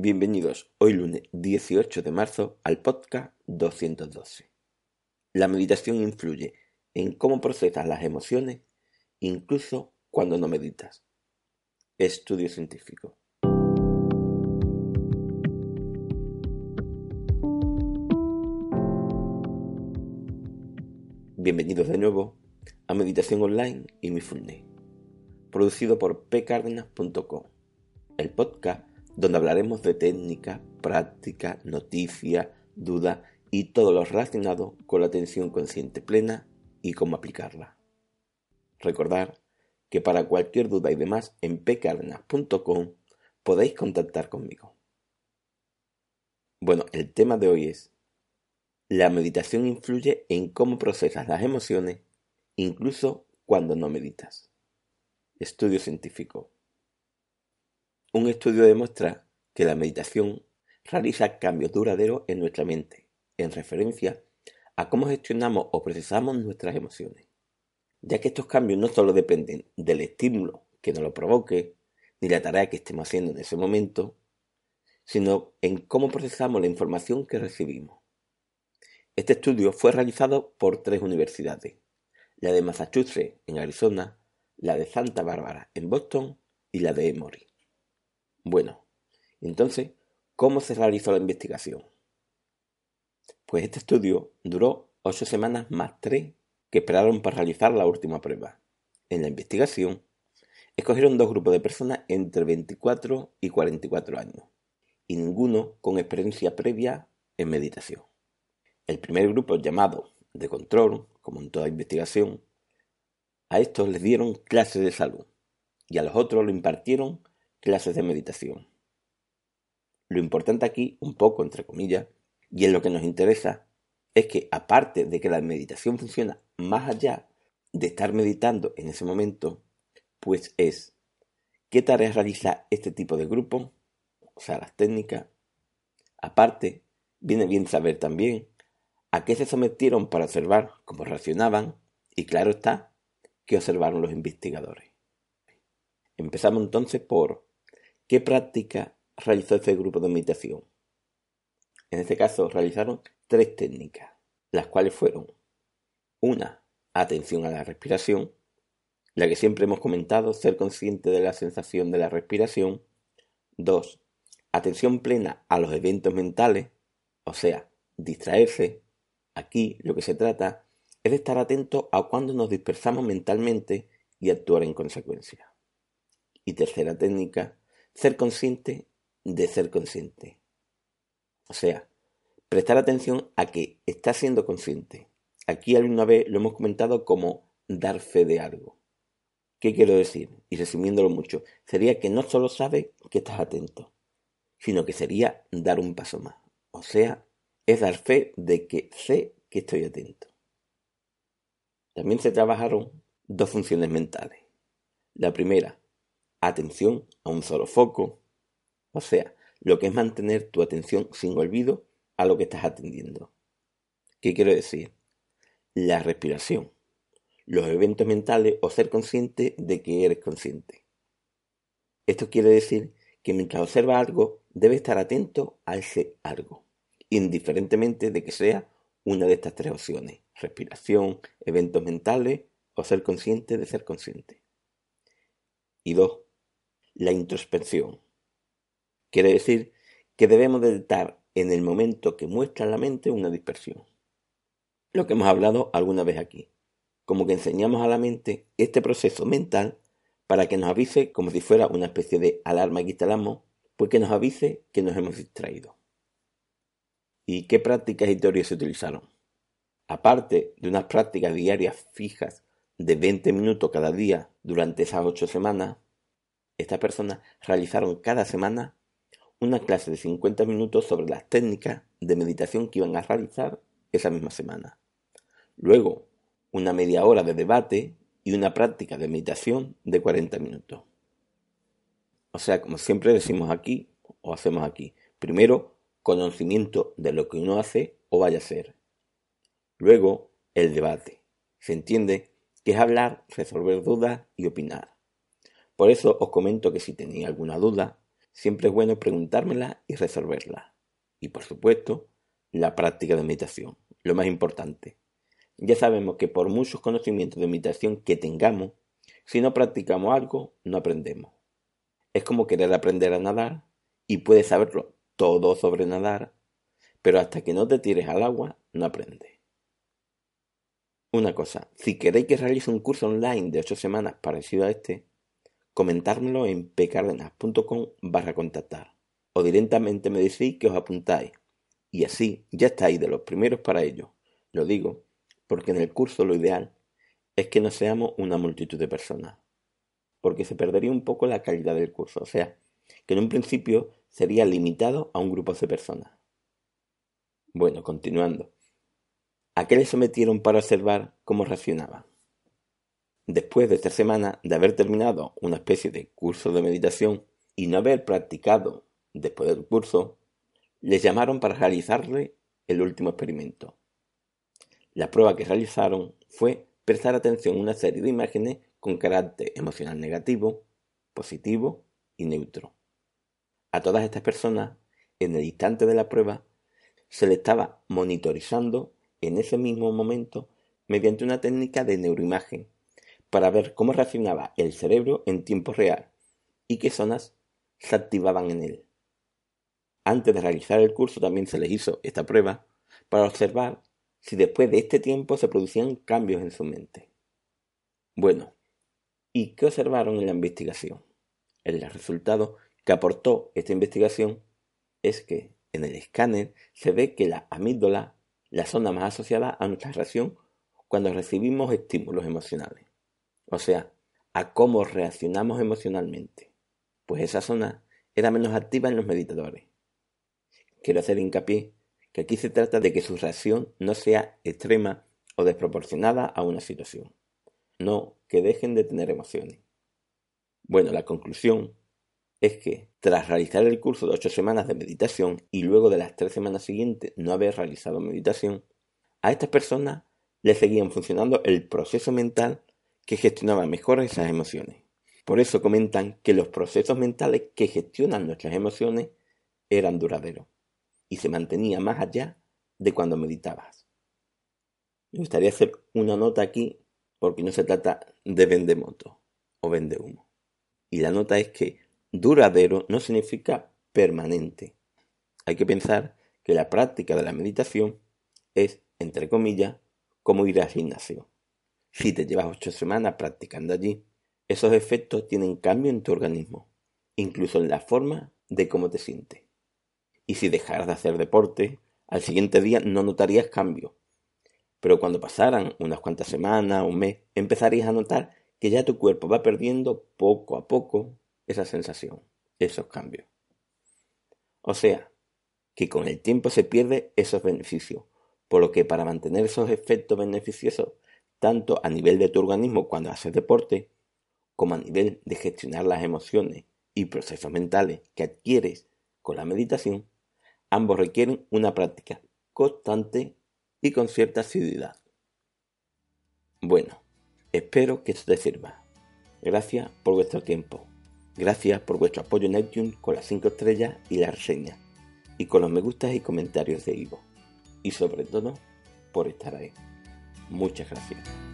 Bienvenidos hoy lunes 18 de marzo al podcast 212. La meditación influye en cómo procesas las emociones incluso cuando no meditas. Estudio científico. Bienvenidos de nuevo a Meditación Online y mi Fullname, producido por pcardenas.com, el podcast donde hablaremos de técnica, práctica, noticia, duda y todo lo relacionado con la atención consciente plena y cómo aplicarla. Recordar que para cualquier duda y demás en pcardenas.com podéis contactar conmigo. Bueno, el tema de hoy es la meditación influye en cómo procesas las emociones incluso cuando no meditas. Estudio científico. Un estudio demuestra que la meditación realiza cambios duraderos en nuestra mente, en referencia a cómo gestionamos o procesamos nuestras emociones, ya que estos cambios no solo dependen del estímulo que nos lo provoque, ni la tarea que estemos haciendo en ese momento, sino en cómo procesamos la información que recibimos. Este estudio fue realizado por tres universidades, la de Massachusetts en Arizona, la de Santa Bárbara en Boston y la de Emory. Bueno, entonces, ¿cómo se realizó la investigación? Pues este estudio duró ocho semanas más tres que esperaron para realizar la última prueba. En la investigación, escogieron dos grupos de personas entre 24 y 44 años, y ninguno con experiencia previa en meditación. El primer grupo, llamado de control, como en toda investigación, a estos les dieron clases de salud y a los otros lo impartieron clases de meditación. Lo importante aquí, un poco entre comillas, y en lo que nos interesa, es que aparte de que la meditación funciona más allá de estar meditando en ese momento, pues es qué tareas realiza este tipo de grupo, o sea, las técnicas. Aparte, viene bien saber también a qué se sometieron para observar cómo reaccionaban y claro está, qué observaron los investigadores. Empezamos entonces por ¿Qué práctica realizó este grupo de meditación? En este caso realizaron tres técnicas, las cuales fueron una, atención a la respiración, la que siempre hemos comentado, ser consciente de la sensación de la respiración. Dos, atención plena a los eventos mentales, o sea, distraerse. Aquí lo que se trata es de estar atento a cuando nos dispersamos mentalmente y actuar en consecuencia. Y tercera técnica, ser consciente de ser consciente. O sea, prestar atención a que está siendo consciente. Aquí alguna vez lo hemos comentado como dar fe de algo. ¿Qué quiero decir? Y resumiéndolo mucho, sería que no solo sabe que estás atento, sino que sería dar un paso más. O sea, es dar fe de que sé que estoy atento. También se trabajaron dos funciones mentales. La primera, atención a un solo foco, o sea, lo que es mantener tu atención sin olvido a lo que estás atendiendo. ¿Qué quiero decir? La respiración, los eventos mentales o ser consciente de que eres consciente. Esto quiere decir que mientras observa algo, debe estar atento a ese algo, indiferentemente de que sea una de estas tres opciones, respiración, eventos mentales o ser consciente de ser consciente. Y dos, la introspección. Quiere decir que debemos detectar en el momento que muestra la mente una dispersión. Lo que hemos hablado alguna vez aquí. Como que enseñamos a la mente este proceso mental para que nos avise como si fuera una especie de alarma que instalamos, pues que nos avise que nos hemos distraído. ¿Y qué prácticas y teorías se utilizaron? Aparte de unas prácticas diarias fijas de 20 minutos cada día durante esas 8 semanas, estas personas realizaron cada semana una clase de 50 minutos sobre las técnicas de meditación que iban a realizar esa misma semana. Luego, una media hora de debate y una práctica de meditación de 40 minutos. O sea, como siempre decimos aquí o hacemos aquí, primero conocimiento de lo que uno hace o vaya a hacer. Luego, el debate. Se entiende que es hablar, resolver dudas y opinar. Por eso os comento que si tenéis alguna duda, siempre es bueno preguntármela y resolverla. Y por supuesto, la práctica de meditación, lo más importante. Ya sabemos que por muchos conocimientos de meditación que tengamos, si no practicamos algo, no aprendemos. Es como querer aprender a nadar y puedes saberlo todo sobre nadar, pero hasta que no te tires al agua, no aprendes. Una cosa, si queréis que realice un curso online de 8 semanas parecido a este, comentármelo en pcardenas.com barra contactar o directamente me decís que os apuntáis y así ya estáis de los primeros para ello. Lo digo porque en el curso lo ideal es que no seamos una multitud de personas, porque se perdería un poco la calidad del curso, o sea, que en un principio sería limitado a un grupo de personas. Bueno, continuando. ¿A qué le sometieron para observar cómo reaccionaba? Después de esta semana de haber terminado una especie de curso de meditación y no haber practicado después del curso, les llamaron para realizarle el último experimento. La prueba que realizaron fue prestar atención a una serie de imágenes con carácter emocional negativo, positivo y neutro. A todas estas personas, en el instante de la prueba, se le estaba monitorizando en ese mismo momento mediante una técnica de neuroimagen para ver cómo reaccionaba el cerebro en tiempo real y qué zonas se activaban en él. Antes de realizar el curso también se les hizo esta prueba para observar si después de este tiempo se producían cambios en su mente. Bueno, ¿y qué observaron en la investigación? El resultado que aportó esta investigación es que en el escáner se ve que la amígdala, la zona más asociada a nuestra reacción cuando recibimos estímulos emocionales, o sea, a cómo reaccionamos emocionalmente, pues esa zona era menos activa en los meditadores. Quiero hacer hincapié que aquí se trata de que su reacción no sea extrema o desproporcionada a una situación, no que dejen de tener emociones. Bueno, la conclusión es que, tras realizar el curso de ocho semanas de meditación y luego de las tres semanas siguientes no haber realizado meditación, a estas personas les seguían funcionando el proceso mental que gestionaba mejor esas emociones. Por eso comentan que los procesos mentales que gestionan nuestras emociones eran duraderos y se mantenía más allá de cuando meditabas. Me gustaría hacer una nota aquí porque no se trata de vende moto o vende humo. Y la nota es que duradero no significa permanente. Hay que pensar que la práctica de la meditación es, entre comillas, como ir al gimnasio. Si te llevas ocho semanas practicando allí, esos efectos tienen cambio en tu organismo, incluso en la forma de cómo te sientes. Y si dejaras de hacer deporte, al siguiente día no notarías cambio. Pero cuando pasaran unas cuantas semanas, un mes, empezarías a notar que ya tu cuerpo va perdiendo poco a poco esa sensación, esos cambios. O sea, que con el tiempo se pierde esos beneficios, por lo que para mantener esos efectos beneficiosos, tanto a nivel de tu organismo cuando haces deporte, como a nivel de gestionar las emociones y procesos mentales que adquieres con la meditación, Ambos requieren una práctica constante y con cierta asiduidad. Bueno, espero que esto te sirva. Gracias por vuestro tiempo. Gracias por vuestro apoyo en iTunes con las 5 estrellas y la reseña. Y con los me gustas y comentarios de Ivo. Y sobre todo, por estar ahí. Muchas gracias.